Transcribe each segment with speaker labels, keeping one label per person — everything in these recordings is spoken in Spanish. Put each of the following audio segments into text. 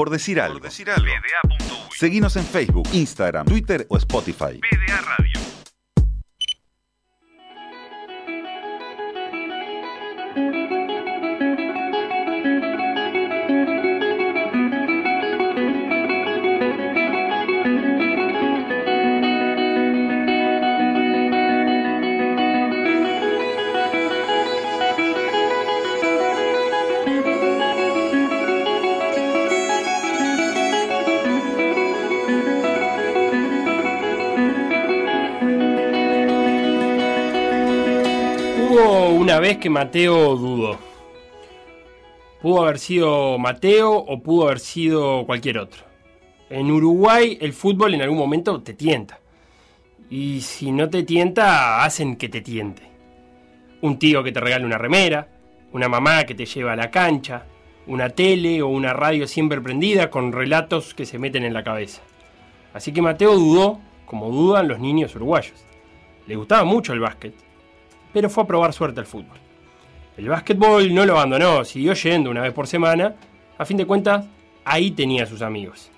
Speaker 1: Por decir algo. Seguinos en Facebook, Instagram, Twitter o Spotify.
Speaker 2: PDA Radio.
Speaker 3: Vez que Mateo dudó. Pudo haber sido Mateo o pudo haber sido cualquier otro. En Uruguay el fútbol en algún momento te tienta. Y si no te tienta, hacen que te tiente. Un tío que te regala una remera, una mamá que te lleva a la cancha, una tele o una radio siempre prendida con relatos que se meten en la cabeza. Así que Mateo dudó, como dudan los niños uruguayos. Le gustaba mucho el básquet, pero fue a probar suerte al fútbol. El básquetbol no lo abandonó, siguió yendo una vez por semana. A fin de cuentas, ahí tenía sus amigos.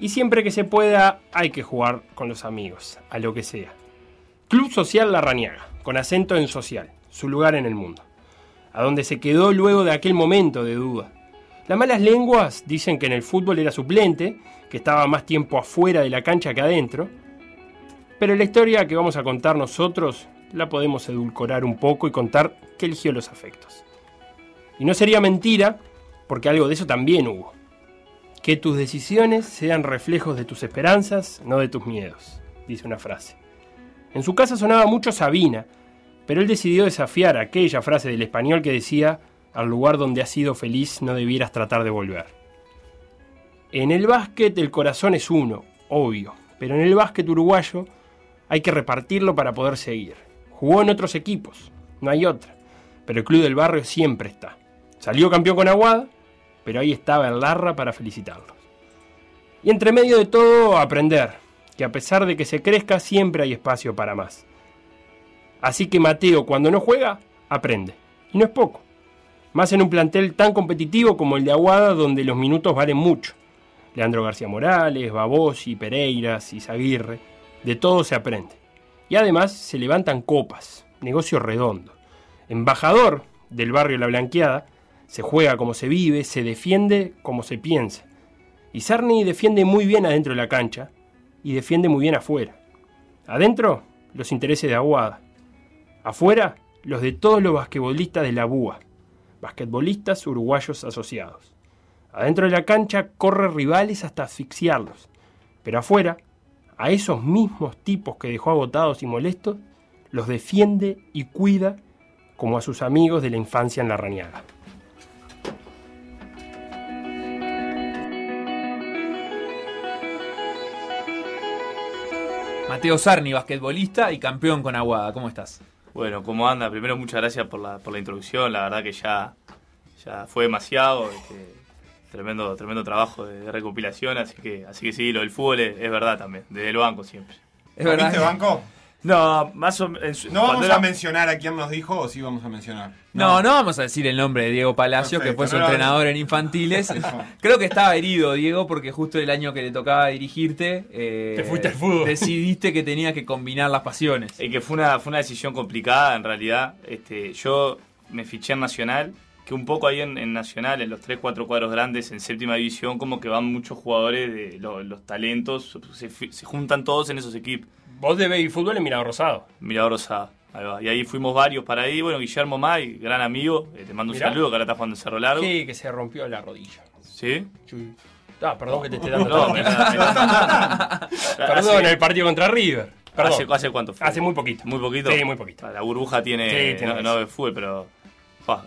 Speaker 3: Y siempre que se pueda, hay que jugar con los amigos, a lo que sea. Club Social La Rañaga, con acento en social, su lugar en el mundo. A donde se quedó luego de aquel momento de duda. Las malas lenguas dicen que en el fútbol era suplente, que estaba más tiempo afuera de la cancha que adentro. Pero la historia que vamos a contar nosotros la podemos edulcorar un poco y contar que eligió los afectos. Y no sería mentira, porque algo de eso también hubo. Que tus decisiones sean reflejos de tus esperanzas, no de tus miedos, dice una frase. En su casa sonaba mucho Sabina, pero él decidió desafiar aquella frase del español que decía, al lugar donde has sido feliz no debieras tratar de volver. En el básquet el corazón es uno, obvio, pero en el básquet uruguayo hay que repartirlo para poder seguir. Jugó en otros equipos, no hay otra. Pero el club del barrio siempre está. Salió campeón con Aguada, pero ahí estaba el Larra para felicitarlos. Y entre medio de todo, aprender, que a pesar de que se crezca, siempre hay espacio para más. Así que Mateo, cuando no juega, aprende. Y no es poco. Más en un plantel tan competitivo como el de Aguada, donde los minutos valen mucho. Leandro García Morales, Babosi, Pereiras, Izaguirre, de todo se aprende. Y además se levantan copas, negocio redondo. Embajador del barrio La Blanqueada, se juega como se vive, se defiende como se piensa. Y Sarni defiende muy bien adentro de la cancha y defiende muy bien afuera. Adentro, los intereses de Aguada. Afuera, los de todos los basquetbolistas de la BUA, basquetbolistas uruguayos asociados. Adentro de la cancha corre rivales hasta asfixiarlos, pero afuera, a esos mismos tipos que dejó agotados y molestos, los defiende y cuida como a sus amigos de la infancia en la rañaga.
Speaker 4: Mateo Sarni, basquetbolista y campeón con Aguada. ¿Cómo estás?
Speaker 5: Bueno, ¿cómo anda? Primero, muchas gracias por la, por la introducción. La verdad que ya, ya fue demasiado. este, tremendo, tremendo trabajo de, de recopilación. Así que, así que sí, lo del fútbol es, es verdad también. Desde el banco siempre.
Speaker 4: Es verdad.
Speaker 6: ¿Viste banco?
Speaker 5: No, más o menos.
Speaker 6: No vamos a mencionar a quién nos dijo o sí vamos a mencionar.
Speaker 4: No, no vamos a decir el nombre de Diego Palacio,
Speaker 6: Perfecto,
Speaker 4: que fue su
Speaker 6: no lo-
Speaker 4: entrenador en infantiles. Creo que estaba herido, Diego, porque justo el año que le tocaba dirigirte, eh,
Speaker 3: Te fuiste al fútbol.
Speaker 4: decidiste que tenías que combinar las pasiones.
Speaker 5: Y que fue una, fue una decisión complicada en realidad. Este, yo me fiché en Nacional, que un poco ahí en, en Nacional, en los 3-4 cuadros grandes, en séptima división, como que van muchos jugadores de lo- los talentos, se, juntan todos en esos equipos.
Speaker 3: Vos de ver fútbol en Mirador Rosado.
Speaker 5: Mirador Rosado. Ahí va. Y ahí fuimos varios para ahí. Bueno, Guillermo May, gran amigo, eh, te mando un
Speaker 3: Mirá.
Speaker 5: saludo, que ahora está jugando en Cerro Largo.
Speaker 3: Sí, que se rompió la rodilla.
Speaker 5: ¿Sí?
Speaker 3: Ah, perdón que te esté dando
Speaker 5: No, me- me-
Speaker 3: Perdón, el partido contra River. Perdón.
Speaker 5: ¿Hace, ¿Hace cuánto fue?
Speaker 3: Hace muy poquito.
Speaker 5: Muy poquito.
Speaker 3: Sí, muy poquito.
Speaker 5: La burbuja tiene,
Speaker 3: Sí, tiene
Speaker 5: no, no fútbol, pero.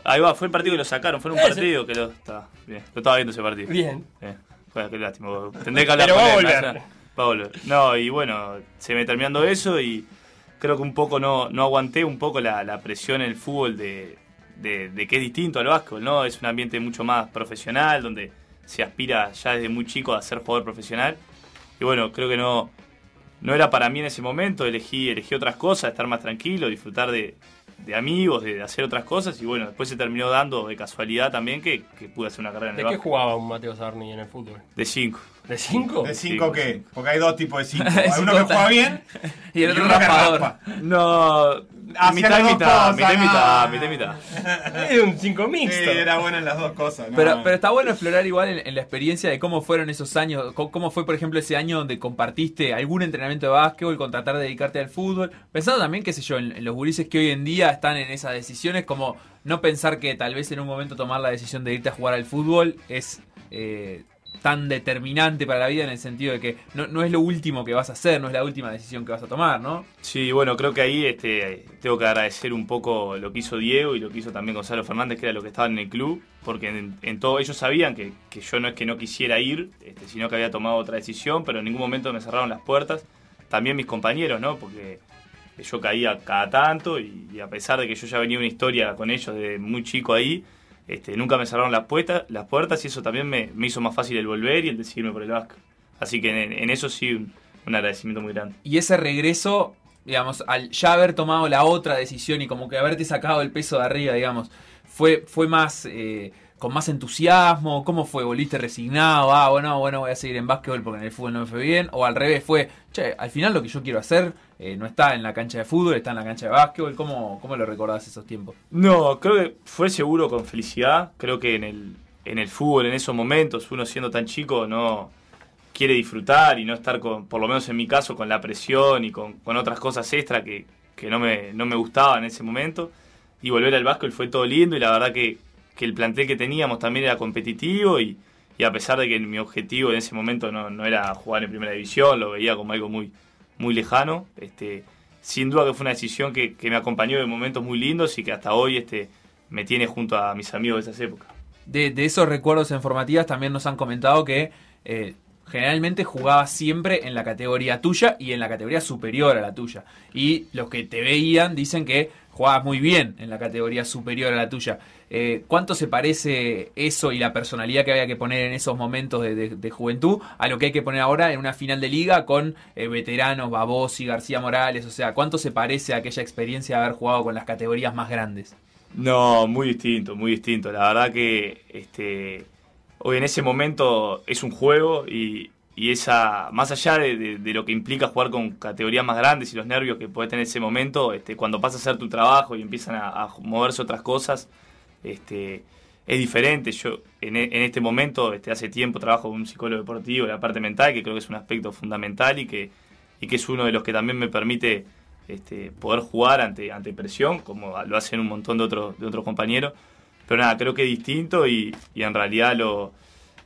Speaker 5: Ahí va, fue el partido que lo sacaron, fue un
Speaker 3: Ese.
Speaker 5: partido que lo. Está, bien, lo estaba viendo ese partido.
Speaker 3: Bien.
Speaker 5: Fue, qué lástima. Tendré que hablar
Speaker 3: Pero
Speaker 5: con
Speaker 3: va a
Speaker 5: él,
Speaker 3: volver.
Speaker 5: ¿no? Va a volver. No, y bueno, se me terminando eso y creo que un poco no, no aguanté un poco la, la presión en el fútbol de, de, de que es distinto al básquetbol, ¿no? Es un ambiente mucho más profesional, donde se aspira ya desde muy chico a ser jugador profesional. Y bueno, creo que no, no era para mí en ese momento, elegí, elegí otras cosas, estar más tranquilo, disfrutar de, de amigos, de hacer otras cosas y bueno, después se terminó dando de casualidad también que, que pude hacer una carrera en
Speaker 3: ¿De
Speaker 5: el
Speaker 3: qué
Speaker 5: básquet.
Speaker 3: jugaba un Mateo Sarni en el fútbol?
Speaker 5: De 5.
Speaker 3: ¿De 5?
Speaker 6: ¿De
Speaker 5: Sí,
Speaker 6: 5 qué? Porque hay dos tipos de 5.
Speaker 4: De
Speaker 6: Hay uno que juega bien
Speaker 4: Y el otro
Speaker 6: uno que
Speaker 4: raspador.
Speaker 6: raspa.
Speaker 5: No, mitad y mitad,
Speaker 6: cosas,
Speaker 5: mitad y mitad, mitad y mitad.
Speaker 3: Es un 5
Speaker 6: Sí,
Speaker 3: mixto.
Speaker 6: era bueno en las dos cosas. ¿no?
Speaker 4: Pero, pero está bueno explorar igual en, en la experiencia de cómo fueron esos años, cómo fue por ejemplo ese año donde compartiste algún entrenamiento de básquetbol con tratar de dedicarte al fútbol, pensando también, qué sé yo, en, en los gurises que hoy en día están en esas decisiones, como no pensar que tal vez en un momento tomar la decisión de irte a jugar al fútbol es eh, tan determinante para la vida en el sentido de que no, no es lo último que vas a hacer, no es la última decisión que vas a tomar, ¿no?
Speaker 5: Sí, bueno, creo que ahí este, tengo que agradecer un poco lo que hizo Diego y lo que hizo también Gonzalo Fernández, que era lo que estaban en el club, porque en, todo ellos sabían que, que yo no es que no quisiera ir, este, sino que había tomado otra decisión, pero en ningún momento me cerraron las puertas. También mis compañeros, ¿no? Porque yo caía cada tanto y a pesar de que yo ya venía una historia con ellos de muy chico ahí, este, nunca me cerraron las, puertas las puertas y eso también me, me hizo más fácil el volver y el decidirme por el básquet. Así que en, eso sí, un, un agradecimiento muy grande.
Speaker 4: Y ese regreso, digamos, al ya haber tomado la otra decisión y como que haberte sacado el peso de arriba, digamos, fue, fue más, eh, con más entusiasmo, ¿cómo fue? ¿Volviste resignado? Ah, bueno, bueno, voy a seguir en básquetbol porque en el fútbol no me fue bien. O al revés, fue, che, al final lo que yo quiero hacer eh, no está en la cancha de fútbol, está en la cancha de básquetbol. ¿Cómo, cómo lo recordás esos tiempos?
Speaker 5: No, creo que fue seguro con felicidad. Creo que en el, en el fútbol, en esos momentos, uno siendo tan chico, no quiere disfrutar y no estar con, por lo menos en mi caso, con la presión y con, con otras cosas extra que, que no, me, no me gustaban en ese momento. Y volver al básquet fue todo lindo y la verdad que, que el plantel que teníamos también era competitivo y, y a pesar de que mi objetivo en ese momento no, no era jugar en primera división, lo veía como algo muy, muy lejano. Este, sin duda que fue una decisión que, que me acompañó en momentos muy lindos y que hasta hoy este, me tiene junto a mis amigos de esas épocas.
Speaker 4: De, de esos recuerdos en formativas también nos han comentado que eh, generalmente jugabas siempre en la categoría tuya y en la categoría superior a la tuya. Y los que te veían dicen que jugabas muy bien en la categoría superior a la tuya. Eh, ¿Cuánto se parece eso y la personalidad que había que poner en esos momentos de, juventud a lo que hay que poner ahora en una final de liga con eh, veteranos, Babosi, García Morales? O sea, ¿cuánto se parece a aquella experiencia de haber jugado con las categorías más grandes?
Speaker 5: No, muy distinto, muy distinto. La verdad que este, hoy en ese momento es un juego y, y esa, más allá de, de- lo que implica jugar con categorías más grandes y los nervios que puedes tener en ese momento, este, cuando pasas a hacer tu trabajo y empiezan a, moverse otras cosas, este, es diferente. Yo en, en este momento, este, hace tiempo trabajo con un psicólogo deportivo, la parte mental, que creo que es un aspecto fundamental y que, y que es uno de los que también me permite este, poder jugar ante, ante presión, como lo hacen un montón de otros, de otros compañeros. Pero nada, creo que es distinto y, y en realidad lo,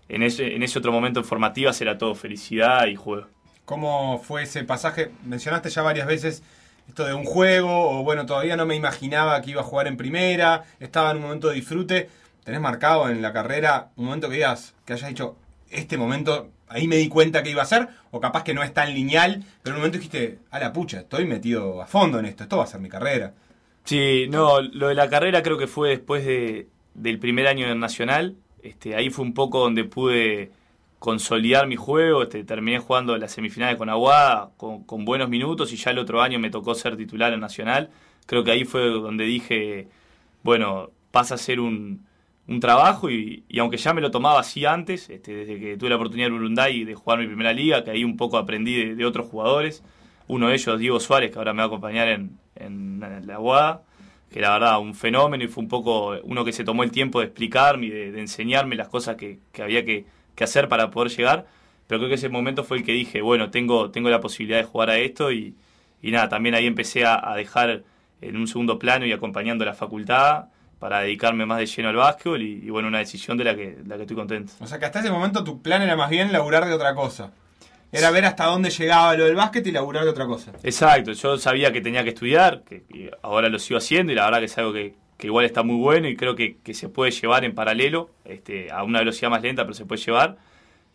Speaker 5: en, ese, en ese otro momento en formativas era todo felicidad y juego.
Speaker 6: ¿Cómo fue ese pasaje? Mencionaste ya varias veces esto de un juego, o bueno, todavía no me imaginaba que iba a jugar en primera, estaba en un momento de disfrute. ¿Tenés marcado en la carrera un momento que digas, que hayas dicho, este momento, ahí me di cuenta que iba a ser? O capaz que no es tan lineal, pero en un momento dijiste, a la pucha, estoy metido a fondo en esto, esto va a ser mi carrera.
Speaker 5: Sí, no, lo de la carrera creo que fue después de, del primer año en Nacional. Este, ahí fue un poco donde pude consolidar mi juego. Este, terminé jugando las semifinales con Aguada con, con buenos minutos y ya el otro año me tocó ser titular en Nacional. Creo que ahí fue donde dije, bueno, pasa a ser un, un trabajo y, y aunque ya me lo tomaba así antes, este, desde que tuve la oportunidad en Urunday de jugar mi primera liga, que ahí un poco aprendí de, otros jugadores. Uno de ellos, Diego Suárez, que ahora me va a acompañar en, en, en la Aguada que la verdad un fenómeno y fue un poco uno que se tomó el tiempo de explicarme y de, enseñarme las cosas que, que había que, que, hacer para poder llegar. Pero creo que ese momento fue el que dije, bueno, tengo, tengo la posibilidad de jugar a esto y, y nada, también ahí empecé a, a, dejar en un segundo plano y acompañando la facultad para dedicarme más de lleno al básquetbol y, y bueno, una decisión de la que, de la que estoy contento.
Speaker 6: O sea que hasta ese momento tu plan era más bien laburar de otra cosa. Era ver hasta dónde llegaba lo del básquet y laburar de otra cosa.
Speaker 5: Exacto, yo sabía que tenía que estudiar, que, ahora lo sigo haciendo y la verdad que es algo que, que igual está muy bueno y creo que, que, se puede llevar en paralelo, este, a una velocidad más lenta, pero se puede llevar.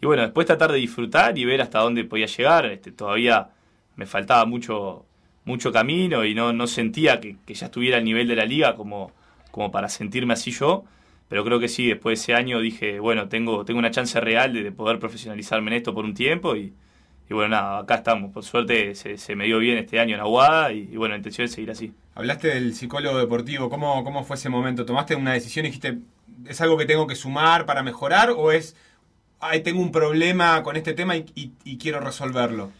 Speaker 5: Y bueno, después tratar de disfrutar y ver hasta dónde podía llegar. Este, todavía me faltaba mucho, mucho camino y no, no sentía que, que, ya estuviera al nivel de la liga como, como para sentirme así yo. Pero creo que sí, después de ese año dije, bueno, tengo, tengo una chance real de, de poder profesionalizarme en esto por un tiempo y, y bueno, nada, acá estamos. Por suerte se, se me dio bien este año en Aguada y, y bueno, la intención es seguir así.
Speaker 6: Hablaste del psicólogo deportivo, ¿cómo, cómo fue ese momento? ¿Tomaste una decisión y dijiste, es algo que tengo que sumar para mejorar o es, ay, tengo un problema con este tema y, y- y quiero resolverlo?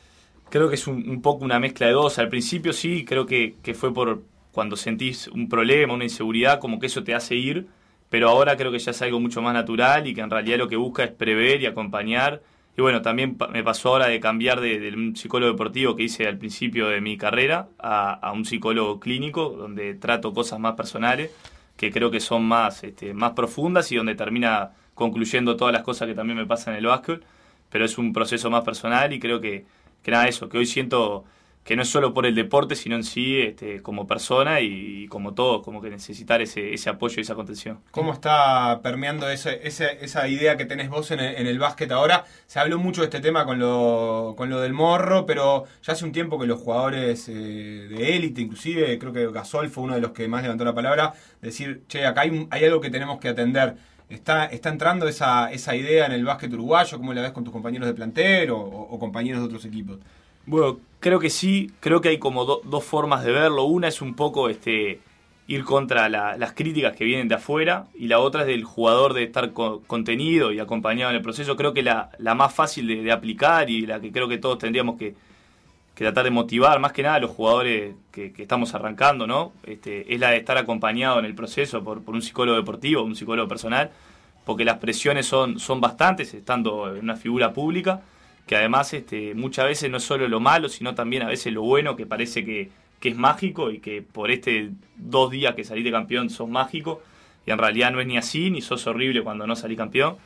Speaker 5: Creo que es un, un poco una mezcla de dos. Al principio sí, creo que, que fue por cuando sentís un problema, una inseguridad, como que eso te hace ir, pero ahora creo que ya es algo mucho más natural y que en realidad lo que busca es prever y acompañar. Y bueno, también me pasó ahora de cambiar de, un psicólogo deportivo que hice al principio de mi carrera a, a un psicólogo clínico, donde trato cosas más personales, que creo que son más, este, más profundas y donde termina concluyendo todas las cosas que también me pasan en el básquet, pero es un proceso más personal y creo que, que nada, eso, que hoy siento que no es solo por el deporte, sino en sí este, como persona y, como todo, como que necesitar ese, ese apoyo y esa contención.
Speaker 6: ¿Cómo está permeando ese, ese- esa idea que tenés vos en el, en el básquet ahora? Se habló mucho de este tema con lo, con lo del morro, pero ya hace un tiempo que los jugadores eh, de élite, inclusive, creo que Gasol fue uno de los que más levantó la palabra, decir, che, acá hay, un- hay algo que tenemos que atender. ¿Está, está entrando esa, esa idea en el básquet uruguayo? ¿Cómo la ves con tus compañeros de plantel o, o- o compañeros de otros equipos?
Speaker 5: Bueno, creo que sí, creo que hay como do- dos formas de verlo. Una es un poco este ir contra la- las críticas que vienen de afuera y la otra es del jugador de estar co- contenido y acompañado en el proceso. Creo que la, la más fácil de, aplicar y la que creo que todos tendríamos que, que tratar de motivar, más que nada a los jugadores que, que estamos arrancando, ¿no? Este, es la de estar acompañado en el proceso por, por un psicólogo deportivo, un psicólogo personal, porque las presiones son, son bastantes estando en una figura pública que además este, muchas veces no es solo lo malo, sino también a veces lo bueno, que parece que, que es mágico y que por este dos días que salís de campeón sos mágico, y en realidad no es ni así, ni sos horrible cuando no salís campeón,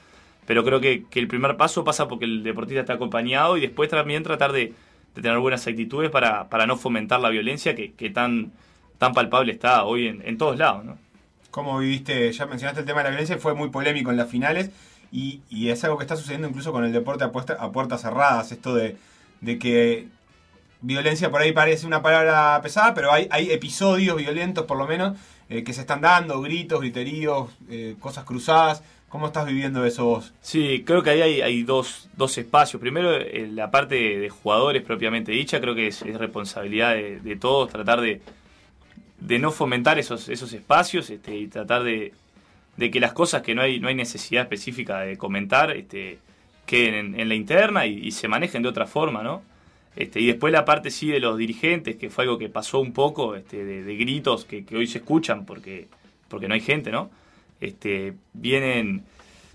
Speaker 5: pero creo que, que el primer paso pasa porque el deportista está acompañado y después también tratar de, de tener buenas actitudes para, para no fomentar la violencia que, que tan, tan palpable está hoy en, en todos lados, ¿no?
Speaker 6: ¿Cómo viviste? Ya mencionaste el tema de la violencia, fue muy polémico en las finales y, es algo que está sucediendo incluso con el deporte a, puertas cerradas, esto de, de que violencia por ahí parece una palabra pesada, pero hay, hay episodios violentos por lo menos eh, que se están dando, gritos, griteríos, eh, cosas cruzadas. ¿Cómo estás viviendo eso vos?
Speaker 5: Sí, creo que ahí hay, hay dos, dos espacios. Primero, eh, la parte de, jugadores propiamente dicha, creo que es, es responsabilidad de, de todos tratar de, de no fomentar esos, esos espacios este, y tratar de, de que las cosas que no hay, no hay necesidad específica de comentar este, queden en, la interna y, se manejen de otra forma, ¿no? Este, y después la parte sí de los dirigentes, que fue algo que pasó un poco, este, de, de gritos que, que hoy se escuchan porque, porque no hay gente, ¿no? Este, vienen,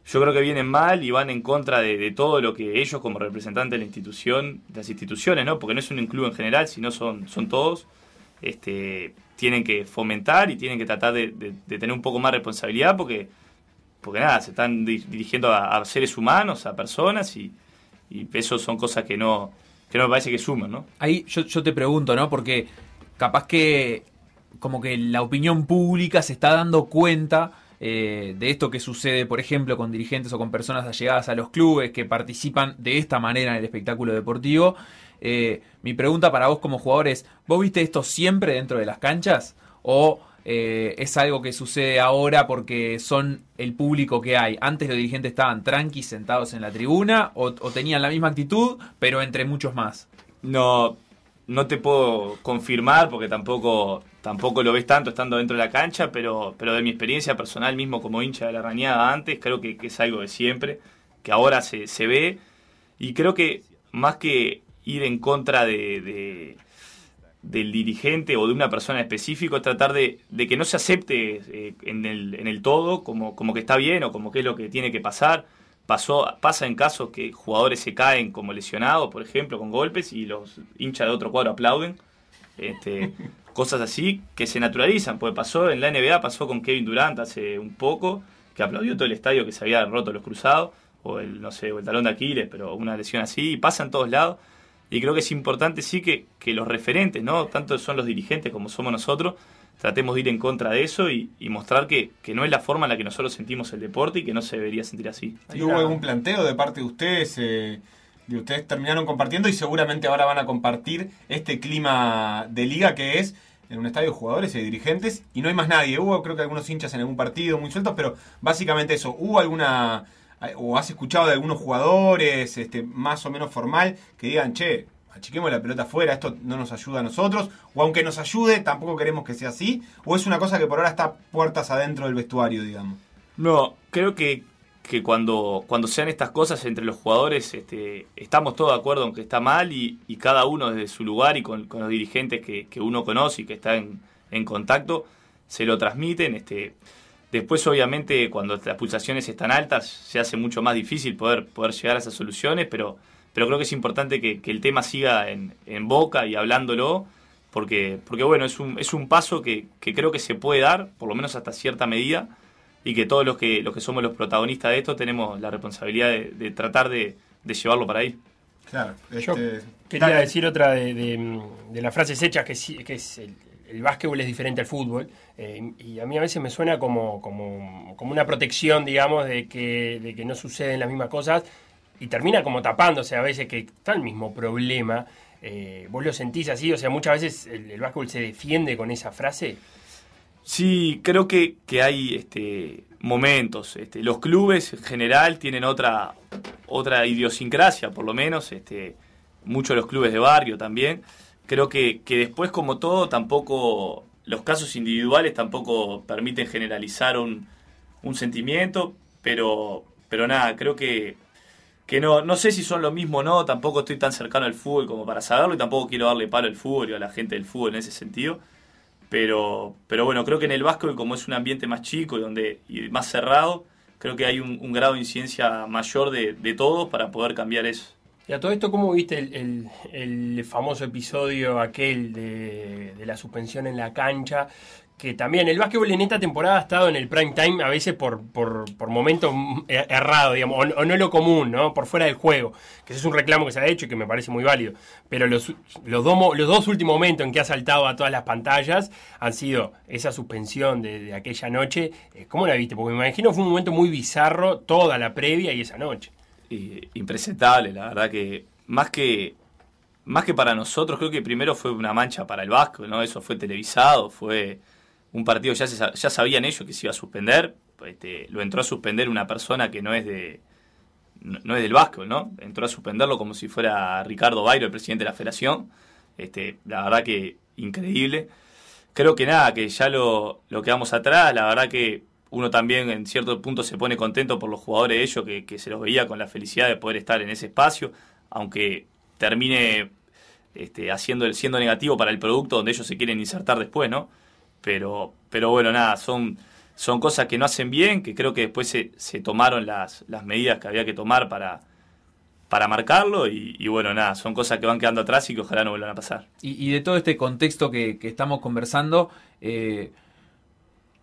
Speaker 5: yo creo que vienen mal y van en contra de, de todo lo que ellos como representantes de la institución, de las instituciones, ¿no? Porque no es un club en general, sino son, son todos, este, tienen que fomentar y tienen que tratar de, tener un poco más responsabilidad porque, porque nada, se están di- dirigiendo a, seres humanos, a personas y, y eso son cosas que no, que no me parece que suman, ¿no?
Speaker 4: Ahí yo te pregunto, ¿no? Porque capaz que como que la opinión pública se está dando cuenta eh, de esto que sucede, por ejemplo, con dirigentes o con personas allegadas a los clubes que participan de esta manera en el espectáculo deportivo. Eh, mi pregunta para vos como jugador es, ¿vos viste esto siempre dentro de las canchas? ¿O eh, es algo que sucede ahora porque son el público que hay? ¿Antes los dirigentes estaban tranquis sentados en la tribuna o tenían la misma actitud, pero entre muchos más?
Speaker 5: No, no te puedo confirmar porque tampoco, tampoco lo ves tanto estando dentro de la cancha, pero, pero de mi experiencia personal mismo como hincha de la rañada antes, creo que, que es algo de siempre, que ahora se, se ve y creo que más que ir en contra de, de- del dirigente o de una persona específica es tratar de, de que no se acepte eh, en, el, en el todo como, como que está bien o como que es lo que tiene que pasar. Pasó, pasa en casos que jugadores se caen como lesionados, por ejemplo, con golpes y los hinchas de otro cuadro aplauden. Este, cosas así que se naturalizan, porque pasó en la NBA, pasó con Kevin Durant hace un poco, que aplaudió todo el estadio que se había roto los cruzados, o el, no sé, o el talón de Aquiles, pero una lesión así, y pasa en todos lados. Y creo que es importante sí que, que los referentes, ¿no? Tanto son los dirigentes como somos nosotros, tratemos de ir en contra de eso y, mostrar que, que no es la forma en la que nosotros sentimos el deporte y que no se debería sentir así.
Speaker 6: ¿Y hubo algún planteo de parte de ustedes? eh, de ustedes terminaron compartiendo y seguramente ahora van a compartir este clima de liga que es en un estadio de jugadores y dirigentes y no hay más nadie. Hubo creo que algunos hinchas en algún partido muy sueltos, pero básicamente eso. ¿Hubo alguna o has escuchado de algunos jugadores este, más o menos formal que digan, che, achiquemos la pelota afuera, esto no nos ayuda a nosotros, o aunque nos ayude, tampoco queremos que sea así, o es una cosa que por ahora está puertas adentro del vestuario, digamos.
Speaker 5: No, creo que, que cuando, cuando sean estas cosas entre los jugadores, este, estamos todos de acuerdo en que está mal y, cada uno desde su lugar y con, con los dirigentes que, que, uno conoce y que está en, en contacto, se lo transmiten. Este, Después, obviamente, cuando las pulsaciones están altas, se hace mucho más difícil poder, poder llegar a esas soluciones, pero, pero creo que es importante que, que el tema siga en, en, boca y hablándolo, porque, porque bueno, es un, es un paso que, que, creo que se puede dar, por lo menos hasta cierta medida, y que todos los que, los que somos los protagonistas de esto tenemos la responsabilidad de, de tratar de, de, llevarlo para ahí.
Speaker 3: Claro, este... Yo quería decir otra de, de, las frases hechas, que, que es el, el básquetbol es diferente al fútbol eh, y a mí a veces me suena como, como, como, una protección, digamos, de que, de que no suceden las mismas cosas y termina como tapándose a veces que está el mismo problema. Eh, ¿Vos lo sentís así? O sea, muchas veces el, el, básquetbol se defiende con esa frase.
Speaker 5: Sí, creo que, que hay este, momentos. Este, los clubes en general tienen otra, otra idiosincrasia, por lo menos. Este, muchos los clubes de barrio también creo que, que después, como todo, tampoco los casos individuales tampoco permiten generalizar un, un sentimiento, pero, pero nada, creo que, que no, no sé si son lo mismo o no, tampoco estoy tan cercano al fútbol como para saberlo y tampoco quiero darle palo al fútbol y a la gente del fútbol en ese sentido. Pero, pero bueno, creo que en el básquetbol, como es un ambiente más chico y, donde, y más cerrado, creo que hay un, un grado de incidencia mayor de, de todos para poder cambiar eso.
Speaker 3: Y a todo esto, ¿cómo viste el, el, el famoso episodio aquel de, de, la suspensión en la cancha? Que también el básquetbol en esta temporada ha estado en el prime time a veces por, por, por momentos errados, digamos, o, o, no lo común, ¿no? Por fuera del juego. Que ese es un reclamo que se ha hecho y que me parece muy válido. Pero los, los, dos, los dos últimos momentos en que ha saltado a todas las pantallas han sido esa suspensión de, aquella noche. ¿Cómo la viste? Porque me imagino fue un momento muy bizarro toda la previa y esa noche
Speaker 5: impresentable, la verdad que más que más que para nosotros, creo que primero fue una mancha para el Vasco, ¿no? Eso fue televisado, fue un partido, ya, se, ya sabían ellos que se iba a suspender, este, lo entró a suspender una persona que no es de no, es del Vasco, ¿no? Entró a suspenderlo como si fuera Ricardo Bairo, el presidente de la federación. Este, la verdad que increíble. Creo que nada, que ya lo, lo quedamos atrás, la verdad que uno también en cierto punto se pone contento por los jugadores de ellos, que, que, se los veía con la felicidad de poder estar en ese espacio, aunque termine este, haciendo, siendo negativo para el producto donde ellos se quieren insertar después, ¿no? Pero, pero bueno, nada, son, son cosas que no hacen bien, que creo que después se, se tomaron las, las medidas que había que tomar para, para marcarlo y, bueno, nada, son cosas que van quedando atrás y que ojalá no vuelvan a pasar.
Speaker 4: Y, y de todo este contexto que, que estamos conversando, eh,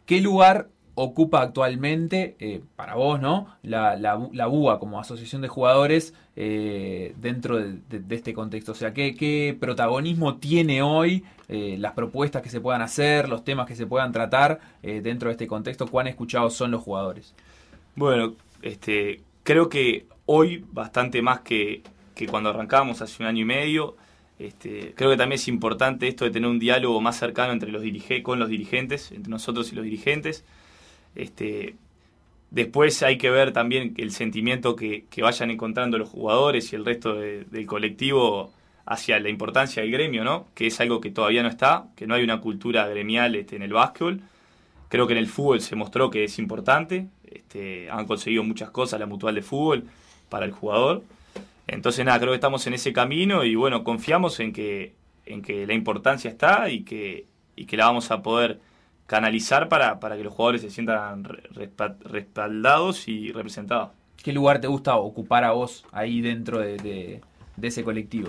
Speaker 4: ¿qué lugar ocupa actualmente, eh, para vos, ¿no? La, la, la, BUA como asociación de jugadores eh, dentro de, este contexto. O sea, ¿qué, qué protagonismo tiene hoy eh, las propuestas que se puedan hacer, los temas que se puedan tratar dentro de este contexto? ¿Cuán escuchados son los jugadores?
Speaker 5: Bueno, este, creo que hoy, bastante más que, que cuando arrancábamos hace un año y medio, este, creo que también es importante esto de tener un diálogo más cercano entre los con los dirigentes, entre nosotros y los dirigentes. Este, después hay que ver también el sentimiento que, vayan encontrando los jugadores y el resto de, del colectivo hacia la importancia del gremio, ¿no? Que es algo que todavía no está, que no hay una cultura gremial este, en el básquetbol. Creo que en el fútbol se mostró que es importante. Este, han conseguido muchas cosas la mutual de fútbol para el jugador. Entonces, nada, creo que estamos en ese camino y bueno, confiamos en que, en que la importancia está y que, y que la vamos a poder canalizar para, para que los jugadores se sientan respaldados y representados.
Speaker 4: ¿Qué lugar te gusta ocupar a vos ahí dentro de, de, de, ese colectivo?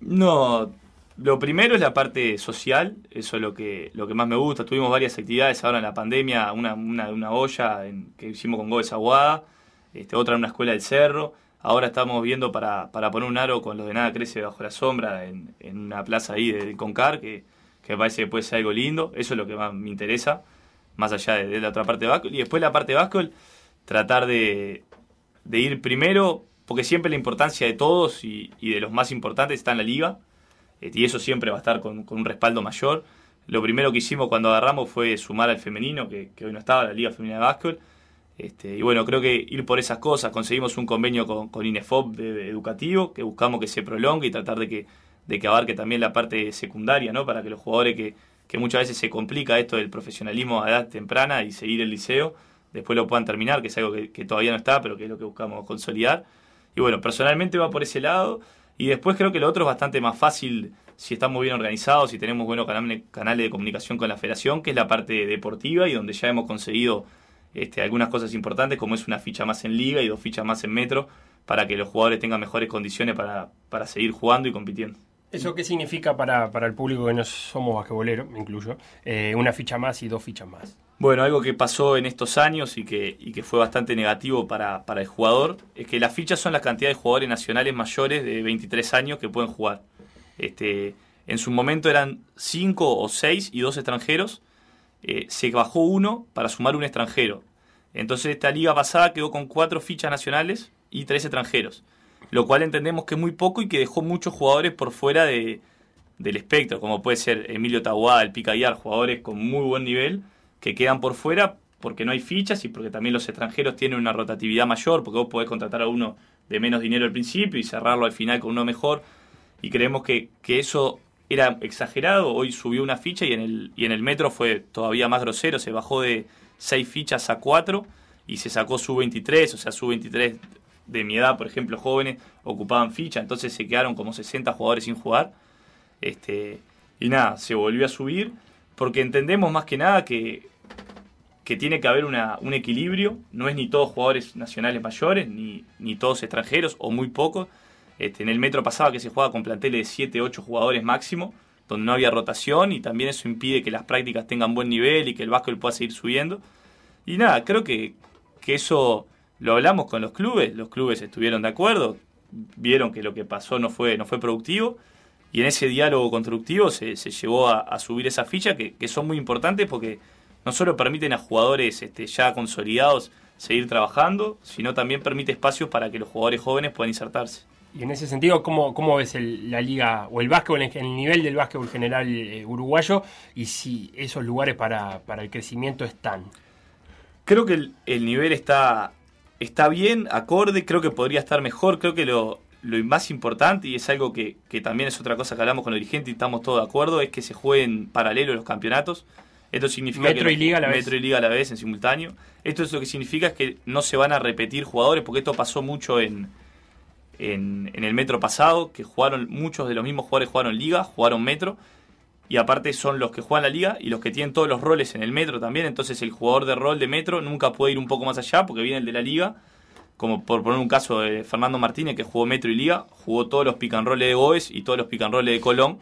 Speaker 5: No, lo primero es la parte social, eso es lo que, lo que más me gusta. Tuvimos varias actividades ahora en la pandemia, una, una, una olla en, que hicimos con Gómez Aguada, este, otra en una escuela del cerro. Ahora estamos viendo para, para poner un aro con los de nada crece bajo la sombra en, en una plaza ahí de, de Concar, que que me parece que puede ser algo lindo, eso es lo que más me interesa, más allá de, la otra parte de básquet. Y después la parte de básquet, tratar de, de, ir primero, porque siempre la importancia de todos y, de los más importantes está en la liga, eh, y eso siempre va a estar con, con, un respaldo mayor. Lo primero que hicimos cuando agarramos fue sumar al femenino, que, hoy no estaba, la Liga Femenina de Básquet. Este, y bueno, creo que ir por esas cosas, conseguimos un convenio con, con de educativo, que buscamos que se prolongue y tratar de que, de que abarque también la parte secundaria, ¿no? Para que los jugadores que, que muchas veces se complica esto del profesionalismo a edad temprana y seguir el liceo, después lo puedan terminar, que es algo que, todavía no está, pero que es lo que buscamos consolidar. Y bueno, personalmente va por ese lado. Y después creo que lo otro es bastante más fácil si estamos bien organizados, si tenemos buenos canales, canales de comunicación con la federación, que es la parte deportiva y donde ya hemos conseguido este, algunas cosas importantes, como es una ficha más en liga y dos fichas más en metro, para que los jugadores tengan mejores condiciones para, para seguir jugando y compitiendo.
Speaker 3: ¿Eso qué significa para, para el público que no somos basquetboleros, me incluyo? Eh, una ficha más y dos fichas más.
Speaker 5: Bueno, algo que pasó en estos años y que, y que fue bastante negativo para, para el jugador es que las fichas son la cantidad de jugadores nacionales mayores de 23 años que pueden jugar. Este, en su momento eran 5 o 6 y dos extranjeros. Eh, se bajó uno para sumar un extranjero. Entonces esta liga pasada quedó con cuatro fichas nacionales y tres extranjeros. Lo cual entendemos que es muy poco y que dejó muchos jugadores por fuera de, del espectro, como puede ser Emilio Tahuada, el Picayar, jugadores con muy buen nivel que quedan por fuera porque no hay fichas y porque también los extranjeros tienen una rotatividad mayor, porque vos podés contratar a uno de menos dinero al principio y cerrarlo al final con uno mejor. Y creemos que, que eso era exagerado. Hoy subió una ficha y en, el, y en el metro fue todavía más grosero. Se bajó de 6 fichas a 4 y se sacó su 23, o sea, su 23 de mi edad, por ejemplo, jóvenes, ocupaban ficha, entonces se quedaron como 60 jugadores sin jugar. Este, y nada, se volvió a subir porque entendemos más que nada que, que tiene que haber una, un equilibrio, no es ni todos jugadores nacionales mayores, ni, ni todos extranjeros, o muy pocos. Este, en el metro pasaba que se jugaba con planteles de 7, 8 jugadores máximo, donde no había rotación y también eso impide que las prácticas tengan buen nivel y que el básquet pueda seguir subiendo. Y nada, creo que, que eso lo hablamos con los clubes, los clubes estuvieron de acuerdo, vieron que lo que pasó no fue, no fue productivo y en ese diálogo constructivo se, se llevó a, a, subir esa ficha que, que, son muy importantes porque no solo permiten a jugadores este, ya consolidados seguir trabajando, sino también permite espacios para que los jugadores jóvenes puedan insertarse.
Speaker 3: Y en ese sentido, ¿cómo, cómo ves el, la liga o el básquetbol, en el nivel del básquetbol general eh, uruguayo y si esos lugares para, para el crecimiento están?
Speaker 5: Creo que el, el nivel está, está bien, acorde, creo que podría estar mejor, creo que lo, lo más importante, y es algo que, que, también es otra cosa que hablamos con los dirigentes y estamos todos de acuerdo, es que se jueguen paralelo los campeonatos. Esto significa
Speaker 3: metro
Speaker 5: que
Speaker 3: y liga a la
Speaker 5: metro
Speaker 3: vez.
Speaker 5: y liga a la vez en simultáneo. Esto es lo que significa es que no se van a repetir jugadores, porque esto pasó mucho en, en, en el metro pasado, que jugaron muchos de los mismos jugadores jugaron liga, jugaron metro, y aparte son los que juegan la liga y los que tienen todos los roles en el metro también. Entonces el jugador de rol de metro nunca puede ir un poco más allá porque viene el de la liga. Como por poner un caso de Fernando Martínez que jugó metro y liga, jugó todos los roll de Goes y todos los roll de Colón.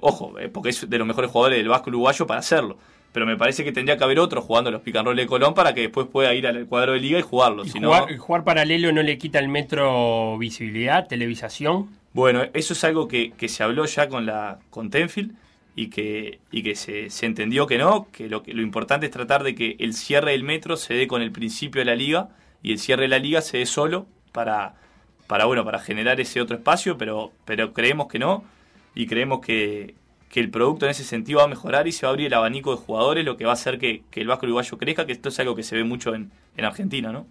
Speaker 5: Ojo, eh, porque es de los mejores jugadores del Vasco uruguayo para hacerlo. Pero me parece que tendría que haber otro jugando los roll de Colón para que después pueda ir al cuadro de liga y jugarlo.
Speaker 3: ¿Y
Speaker 5: si
Speaker 3: jugar,
Speaker 5: no...
Speaker 3: jugar paralelo no le quita al metro visibilidad, televisación?
Speaker 5: Bueno, eso es algo que, que se habló ya con la con Tenfield y que, y que se, se, entendió que no, que lo, que lo importante es tratar de que el cierre del metro se dé con el principio de la liga y el cierre de la liga se dé solo para, para, bueno, para generar ese otro espacio, pero, pero creemos que no y creemos que, que el producto en ese sentido va a mejorar y se va a abrir el abanico de jugadores, lo que va a hacer que, que el Vasco Uruguayo crezca, que esto es algo que se ve mucho en, en Argentina, ¿no?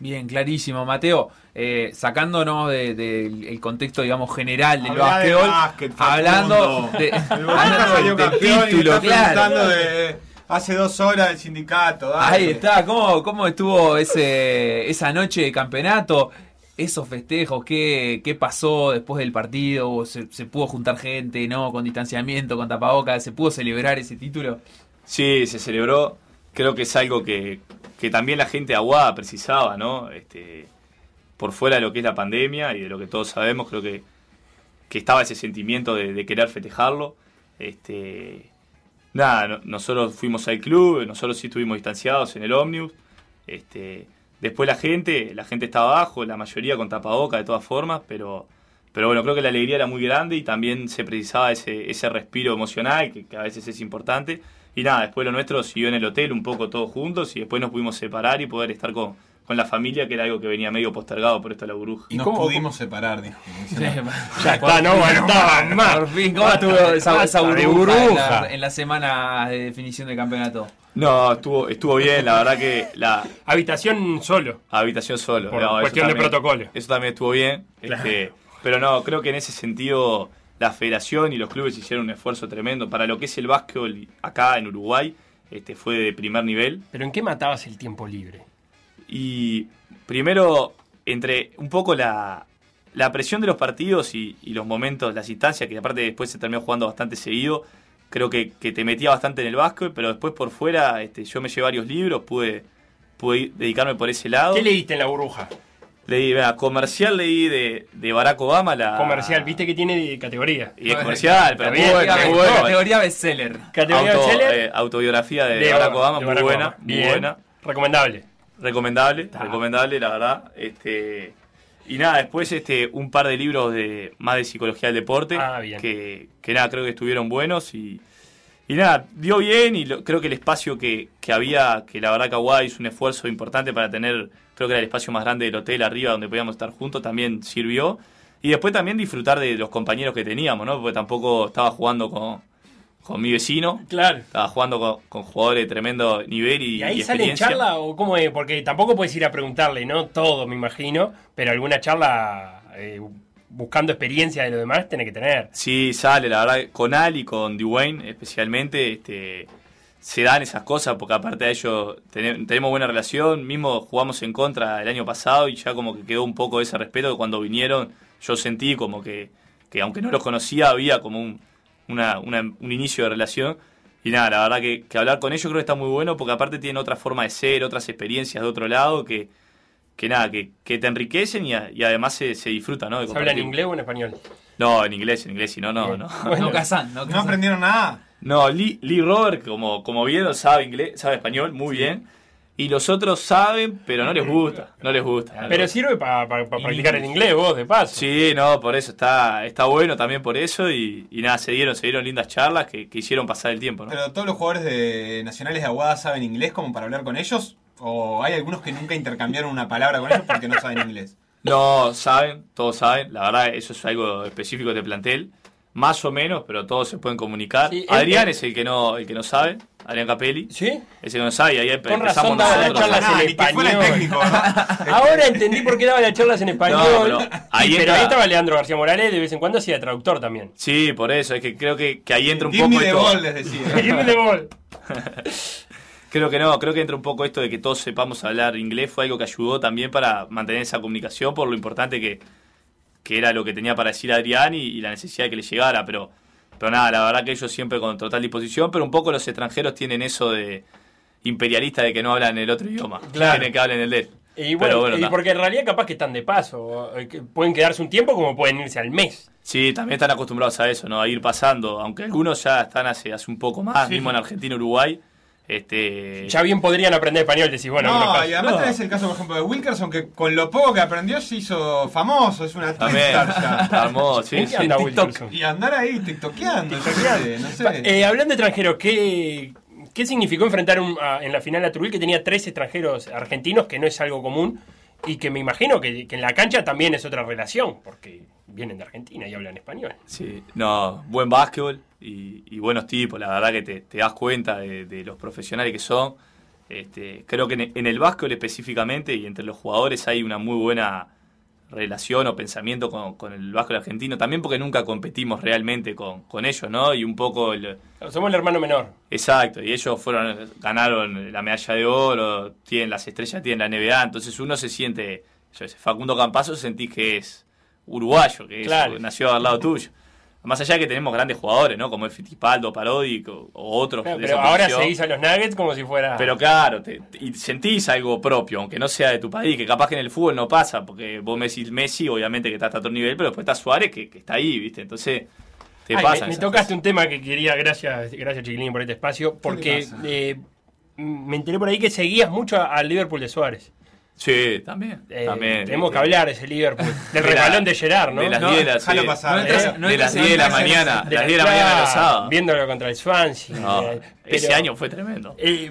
Speaker 4: Bien, clarísimo, Mateo. Eh, sacándonos del de, de, contexto, digamos, general del
Speaker 6: Habla
Speaker 4: básquetbol,
Speaker 6: de básquet,
Speaker 4: hablando de,
Speaker 6: hablando del, título, claro. De, hace dos horas del sindicato. Dale.
Speaker 4: Ahí está, ¿cómo, cómo estuvo ese, esa noche de campeonato? Esos festejos, ¿qué, qué pasó después del partido? ¿Se, ¿Se, pudo juntar gente, no? Con distanciamiento, con tapabocas, ¿se pudo celebrar ese título?
Speaker 5: Sí, se celebró. Creo que es algo que, que también la gente aguada precisaba, ¿no? Este, por fuera de lo que es la pandemia y de lo que todos sabemos, creo que, que estaba ese sentimiento de, querer festejarlo. Este, nada, no, nosotros fuimos al club, nosotros sí estuvimos distanciados en el ómnibus. Este, después la gente, la gente estaba abajo, la mayoría con tapaboca de todas formas, pero, pero bueno, creo que la alegría era muy grande y también se precisaba ese, ese respiro emocional que, que a veces es importante. Y nada, después lo nuestro siguió en el hotel un poco todos juntos y después nos pudimos separar y poder estar con, con la familia, que era algo que venía medio postergado por esto de la burbuja.
Speaker 6: Y nos cómo, pudimos separar, dijo.
Speaker 3: ya está, no aguantaba más.
Speaker 4: Por fin, ¿cómo estuvo esa, esa burbuja, burbuja. En, la, en, la, semana de definición del campeonato?
Speaker 5: No, estuvo, estuvo bien, la verdad que la
Speaker 3: Habitación solo.
Speaker 5: habitación solo.
Speaker 3: Por
Speaker 5: no, eso
Speaker 3: cuestión de protocolo.
Speaker 5: Eso también estuvo bien. este, pero no, creo que en ese sentido la federación y los clubes hicieron un esfuerzo tremendo. Para lo que es el básquetbol acá en Uruguay, este, fue de primer nivel.
Speaker 3: Pero ¿en qué matabas el tiempo libre?
Speaker 5: Y primero, entre un poco la, la presión de los partidos y, y los momentos, las instancias, que aparte después se terminó jugando bastante seguido, creo que, que te metía bastante en el básquet, pero después por fuera este, yo me llevé varios libros, pude, pude dedicarme por ese lado.
Speaker 3: ¿Qué leíste en la burbuja?
Speaker 5: Leí, vea, comercial leí de, de Barack Obama, la...
Speaker 3: Comercial, viste que tiene de categoría.
Speaker 5: Y es comercial, pero muy bueno.
Speaker 4: Categoría bestseller.
Speaker 3: Categoría
Speaker 5: Auto-
Speaker 3: bestseller
Speaker 5: eh, autobiografía de,
Speaker 3: de
Speaker 5: Barack Obama,
Speaker 3: de
Speaker 5: muy buena,
Speaker 3: Obama.
Speaker 5: muy
Speaker 3: Bien.
Speaker 5: buena.
Speaker 3: Recomendable.
Speaker 5: Recomendable,
Speaker 3: Está.
Speaker 5: recomendable, la verdad. Este, y nada, después este, un par de libros de más de psicología del deporte.
Speaker 3: Ah, bien.
Speaker 5: Que, que nada, creo que estuvieron buenos y, y nada, dio bien y lo- creo que el espacio que, que había, que la verdad Kawhi hizo un esfuerzo importante para tener, creo que era el espacio más grande del hotel arriba donde podíamos estar juntos, también sirvió. Y después también disfrutar de los compañeros que teníamos, ¿no? Porque tampoco estaba jugando con, con mi vecino.
Speaker 3: Claro.
Speaker 5: Estaba jugando con, con jugadores de tremendo nivel y,
Speaker 3: ¿Y ahí
Speaker 5: y
Speaker 3: sale charla o cómo es? Porque tampoco puedes ir a preguntarle, ¿no? Todo, me imagino, pero alguna charla eh, buscando experiencia de lo demás tiene que tener.
Speaker 5: Sí, sale, la verdad, con Al y con Dwayne especialmente, este, se dan esas cosas, porque aparte de ellos tenem- tenemos buena relación, mismo jugamos en contra el año pasado y ya como que quedó un poco ese respeto que cuando vinieron yo sentí como que, que aunque no los conocía había como un, una- un inicio de relación. Y nada, la verdad que, que hablar con ellos creo que está muy bueno porque aparte tienen otra forma de ser, otras experiencias de otro lado que, que nada, que, que te enriquecen y, a- y además se, se disfruta, ¿no? de
Speaker 3: ¿Se habla en inglés o en español?
Speaker 5: No, en inglés, en inglés, si no, no, no.
Speaker 3: Bueno.
Speaker 4: No casan, no
Speaker 6: ¿No
Speaker 4: casan.
Speaker 6: aprendieron nada?
Speaker 5: No, Lee, Lee Robert, como, como vieron, sabe inglés, sabe español muy bien. Y los otros saben, pero no les gusta, no les gusta.
Speaker 3: Pero sirve para practicar el inglés vos, de paso.
Speaker 5: Sí, no, por eso está, está bueno también por eso y, y nada, se dieron, se dieron lindas charlas que, que hicieron pasar el tiempo, ¿no?
Speaker 6: ¿Pero todos los jugadores de nacionales de Aguada saben inglés como para hablar con ellos? ¿O hay algunos que nunca intercambiaron una palabra con ellos porque no saben inglés?
Speaker 5: No, saben, todos saben, la verdad eso es algo específico de plantel, más o menos, pero todos se pueden comunicar.
Speaker 3: Sí,
Speaker 5: Adrián es el que no, el que no sabe, Adrián Capelli,
Speaker 3: ¿Sí?
Speaker 5: es el que no sabe y ahí
Speaker 3: Con
Speaker 5: empezamos
Speaker 3: razón daba las
Speaker 5: nosotros.
Speaker 3: charlas
Speaker 6: Nada,
Speaker 3: en español. Ahora entendí por qué daba las charlas en español.
Speaker 5: No, pero ahí
Speaker 3: pero
Speaker 5: entra-
Speaker 3: ahí estaba Leandro García Morales, de vez en cuando hacía de traductor también.
Speaker 5: Sí, por eso, es que creo que, que ahí entra un
Speaker 6: Give me
Speaker 5: poco
Speaker 6: the
Speaker 5: esto-
Speaker 6: ball, les decía.
Speaker 3: Give me the ball.
Speaker 5: Creo que no, creo que entra un poco esto de que todos sepamos hablar inglés, fue algo que ayudó también para mantener esa comunicación por lo importante que, que era lo que tenía para decir Adrián y, y la necesidad de que le llegara, pero, pero nada, la verdad que ellos siempre con total disposición, pero un poco los extranjeros tienen eso de imperialista de que no hablan el otro idioma,
Speaker 3: Claro.
Speaker 5: tienen que hablen el de él.
Speaker 3: Y bueno,
Speaker 5: Pero bueno,
Speaker 3: y porque en realidad capaz que están de paso. eh, Pueden quedarse un tiempo como pueden irse al mes.
Speaker 5: Sí, también están acostumbrados a eso, ¿no? A ir pasando, aunque algunos ya están hace, hace un poco más,
Speaker 3: Sí.
Speaker 5: mismo en Argentina, Uruguay. Este,
Speaker 3: Ya bien podrían aprender español, decís, bueno,
Speaker 6: no, y además
Speaker 5: No.
Speaker 6: tenés el caso, por ejemplo, de Wilkerson, que con lo poco que aprendió se hizo famoso, es una ya.
Speaker 5: armó, sí,
Speaker 3: ¿En
Speaker 5: sí.
Speaker 3: qué anda
Speaker 4: TikTok.
Speaker 6: Y andar ahí tiktokeando, sé, no sé.
Speaker 3: Eh, hablando de extranjeros, ¿qué, qué significó enfrentar un- a- en la final a Trujillo que tenía tres extranjeros argentinos, que no es algo común, y que me imagino que, que en la cancha también es otra relación, porque vienen de Argentina y hablan español.
Speaker 5: Sí, no, buen básquetbol y, y buenos tipos, la verdad que te, te das cuenta de, de los profesionales que son. Este, creo que en, en el básquetbol específicamente y entre los jugadores hay una muy buena relación o pensamiento con, con el básquetbol argentino, también porque nunca competimos realmente con, con ellos, ¿no? Y un poco el,
Speaker 3: Somos el hermano menor.
Speaker 5: Exacto, y ellos fueron ganaron la medalla de oro, tienen las estrellas, tienen la NBA, entonces uno se siente, yo qué sé, Facundo Campazo sentís que es uruguayo, que es- nació al lado tuyo. Más allá de que tenemos grandes jugadores, ¿no? Como el Fittipaldo, Parodi o, o otros.
Speaker 3: Claro,
Speaker 5: de
Speaker 3: pero
Speaker 5: esa
Speaker 3: ahora seguís a los Nuggets como si fuera...
Speaker 5: Pero claro, te- te- y sentís algo propio, aunque no sea de tu país, que capaz que en el fútbol no pasa, porque vos me decís Messi, obviamente que está hasta otro nivel, pero después está Suárez que, que está ahí, ¿viste? Entonces, te
Speaker 3: Ay,
Speaker 5: pasa.
Speaker 3: me, me tocaste un tema que quería, gracias, gracias Chiquilín por este espacio, porque eh, me enteré por ahí que seguías mucho al Liverpool de Suárez.
Speaker 5: Sí, también.
Speaker 3: Eh,
Speaker 5: también
Speaker 3: tenemos que hablar de ese Liverpool. Del
Speaker 5: de
Speaker 3: regalón de Gerard, ¿no?
Speaker 5: De las
Speaker 6: No,
Speaker 5: 10 de la,
Speaker 6: déjalo
Speaker 5: sí,
Speaker 6: pasar.
Speaker 4: No no
Speaker 5: de
Speaker 4: entras
Speaker 5: las
Speaker 4: en
Speaker 5: 10 de la mañana,
Speaker 3: De
Speaker 5: las 10 de la mañana de los sábados.
Speaker 3: Viéndolo contra el Swansea.
Speaker 5: No. Ese año fue tremendo.
Speaker 3: Eh,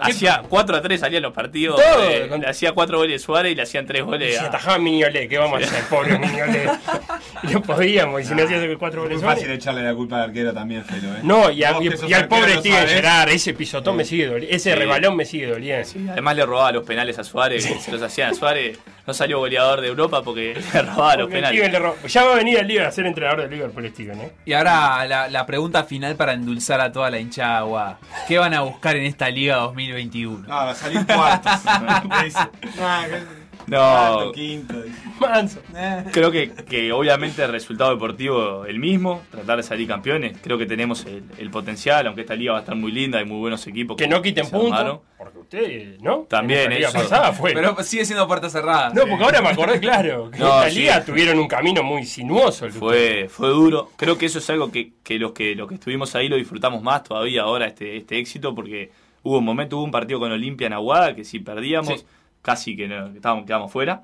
Speaker 5: Hacía 4 a 3 salían los partidos.
Speaker 3: Todo,
Speaker 5: eh,
Speaker 3: con-
Speaker 5: le hacía 4 goles Suárez y le hacían 3 goles
Speaker 3: se
Speaker 5: a-
Speaker 3: atajaba Miñolé, ¿qué vamos a hacer, pobre Miñolé? no podíamos, y si no hacías cuatro
Speaker 6: Es
Speaker 3: goles
Speaker 6: muy fácil echarle la culpa al arquero también, Felo. ¿eh?
Speaker 3: No, y, a- y- y al pobre Steven
Speaker 6: sabés.
Speaker 3: Gerrard, ese pisotón me sigue doliendo, ese
Speaker 5: Sí.
Speaker 3: rebalón me sigue doliendo.
Speaker 5: Sí, además le robaba los penales a Suárez, se los hacían a Suárez. No salió goleador de Europa porque le robaba los penales.
Speaker 3: Ya va a venir el Liverpool a ser entrenador del Liverpool, Steven, ¿eh?
Speaker 4: Y ahora la, la pregunta final para endulzar a toda la hinchada aguada. ¿Qué van a buscar en esta Liga 2021?
Speaker 6: No, va a salir cuartos.
Speaker 5: No.
Speaker 6: quinto.
Speaker 3: Manso.
Speaker 6: Eh.
Speaker 5: Creo que, que obviamente el resultado deportivo el mismo, tratar de salir campeones. Creo que tenemos el, el potencial, aunque esta liga va a estar muy linda, hay muy buenos equipos.
Speaker 3: Que no quiten puntos. Porque ustedes, ¿no?
Speaker 5: También
Speaker 3: la liga
Speaker 5: eso.
Speaker 3: pasada fue.
Speaker 4: Pero sigue siendo puertas cerradas.
Speaker 3: no, porque ahora me acordé, claro. Que
Speaker 5: No,
Speaker 3: esta
Speaker 5: sí.
Speaker 3: liga tuvieron un camino muy sinuoso. el.
Speaker 5: Fue, fue duro. Creo que eso es algo que, que los que los que estuvimos ahí lo disfrutamos más todavía ahora, este, este éxito, porque hubo un momento, hubo un partido con Olimpia en Aguada que si perdíamos,
Speaker 3: Sí.
Speaker 5: Casi que, no- estábamos, quedamos fuera.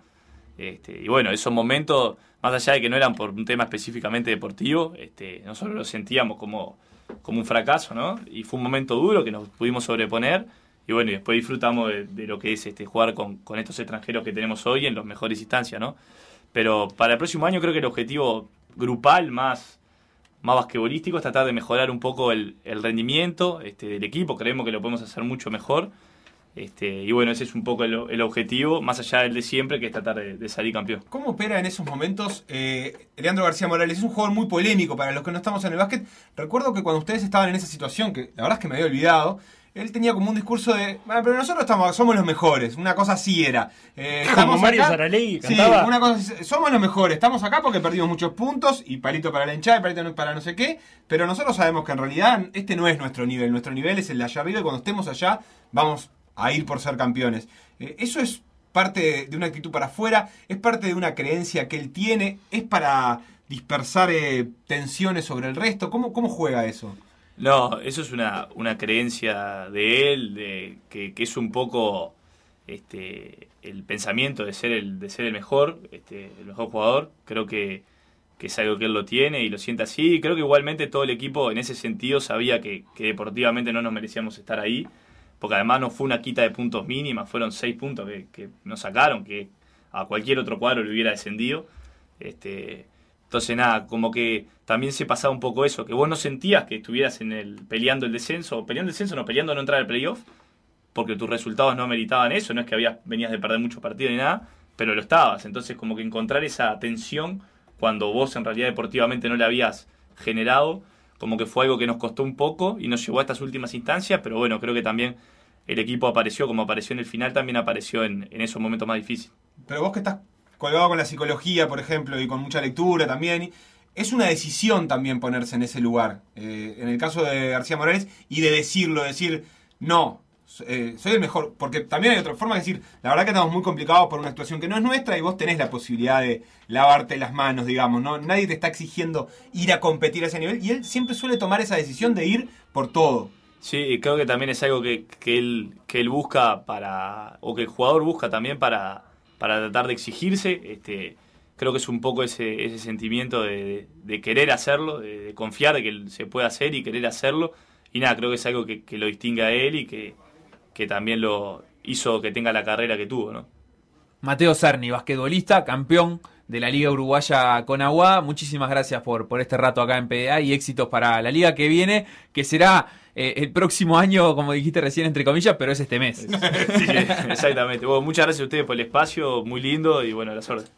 Speaker 5: Este, y bueno, esos momentos, más allá de que no eran por un tema específicamente deportivo, este, nosotros lo sentíamos como, como un fracaso, ¿no? Y fue un momento duro que nos pudimos sobreponer. Y bueno, y después disfrutamos de, de lo que es este jugar con, con estos extranjeros que tenemos hoy en las mejores instancias, ¿no? Pero para el próximo año creo que el objetivo grupal más, más basquetbolístico es tratar de mejorar un poco el, el rendimiento este, del equipo. Creemos que lo podemos hacer mucho mejor. Este, y bueno, ese es un poco el, el objetivo, más allá del de siempre, que es tratar de, de salir campeón.
Speaker 6: ¿Cómo opera en esos momentos eh, Leandro García Morales? Es un jugador muy polémico para los que no estamos en el básquet. Recuerdo que cuando ustedes estaban en esa situación, que la verdad es que me había olvidado, él tenía como un discurso de, "Ah, pero nosotros estamos, somos los mejores, una cosa así era. Eh,
Speaker 3: Como
Speaker 6: estamos
Speaker 3: Mario
Speaker 6: acá-
Speaker 3: Saralegui
Speaker 6: Sí, una cosa así, somos los mejores, estamos acá porque perdimos muchos puntos y palito para la hinchada y palito para no sé qué, pero nosotros sabemos que en realidad este no es nuestro nivel, nuestro nivel es el de allá arriba y cuando estemos allá vamos a ir por ser campeones. Eh, eso es parte de una actitud para afuera, es parte de una creencia que él tiene, es para dispersar eh, tensiones sobre el resto. ¿Cómo, ¿Cómo juega eso?
Speaker 5: No, eso es una, una creencia de él, de que, es un poco este, el pensamiento de ser el, de ser el mejor, este, el mejor jugador. Creo que, que es algo que él lo tiene y lo siente así. Creo que igualmente todo el equipo en ese sentido sabía que deportivamente no nos merecíamos estar ahí, porque además no fue una quita de puntos mínima, fueron seis puntos que, nos sacaron, que a cualquier otro cuadro le hubiera descendido. Este, entonces nada, como que también se pasaba un poco eso, que vos no sentías que estuvieras en el peleando el descenso, o peleando el descenso, no peleando no entrar al playoff, porque tus resultados no meritaban eso, no es que habías, venías de perder muchos partidos ni nada, pero lo estabas. Entonces como que encontrar esa tensión cuando vos en realidad deportivamente no la habías generado, como que fue algo que nos costó un poco y nos llevó a estas últimas instancias, pero bueno, creo que también el equipo apareció como apareció en el final, también apareció en, en esos momentos más difíciles.
Speaker 6: Pero vos que estás colgado con la psicología, por ejemplo, y con mucha lectura también, es una decisión también ponerse en ese lugar. Eh, en el caso de García Morales, y de decirlo, decir, no, eh, soy el mejor. Porque también hay otra forma de decir, la verdad que estamos muy complicados por una actuación que no es nuestra y vos tenés la posibilidad de lavarte las manos, digamos, ¿no? Nadie te está exigiendo ir a competir a ese nivel y él siempre suele tomar esa decisión de ir por todo.
Speaker 5: Sí, y creo que también es algo que, que él, que él busca para, o que el jugador busca también para, para tratar de exigirse. Este, creo que es un poco ese, ese sentimiento de, de querer hacerlo, de, de confiar de que se puede hacer y querer hacerlo. Y nada, creo que es algo que, que lo distingue a él y que, que también lo hizo que tenga la carrera que tuvo, ¿no?
Speaker 4: Mateo Cerni, basquetbolista, campeón de la Liga Uruguaya con Agua. Muchísimas gracias por, por este rato acá en PDA y éxitos para la liga que viene, que será eh, el próximo año, como dijiste recién, entre comillas, pero es este mes.
Speaker 5: Sí, exactamente. Bueno, muchas gracias a ustedes por el espacio, muy lindo y bueno, la suerte.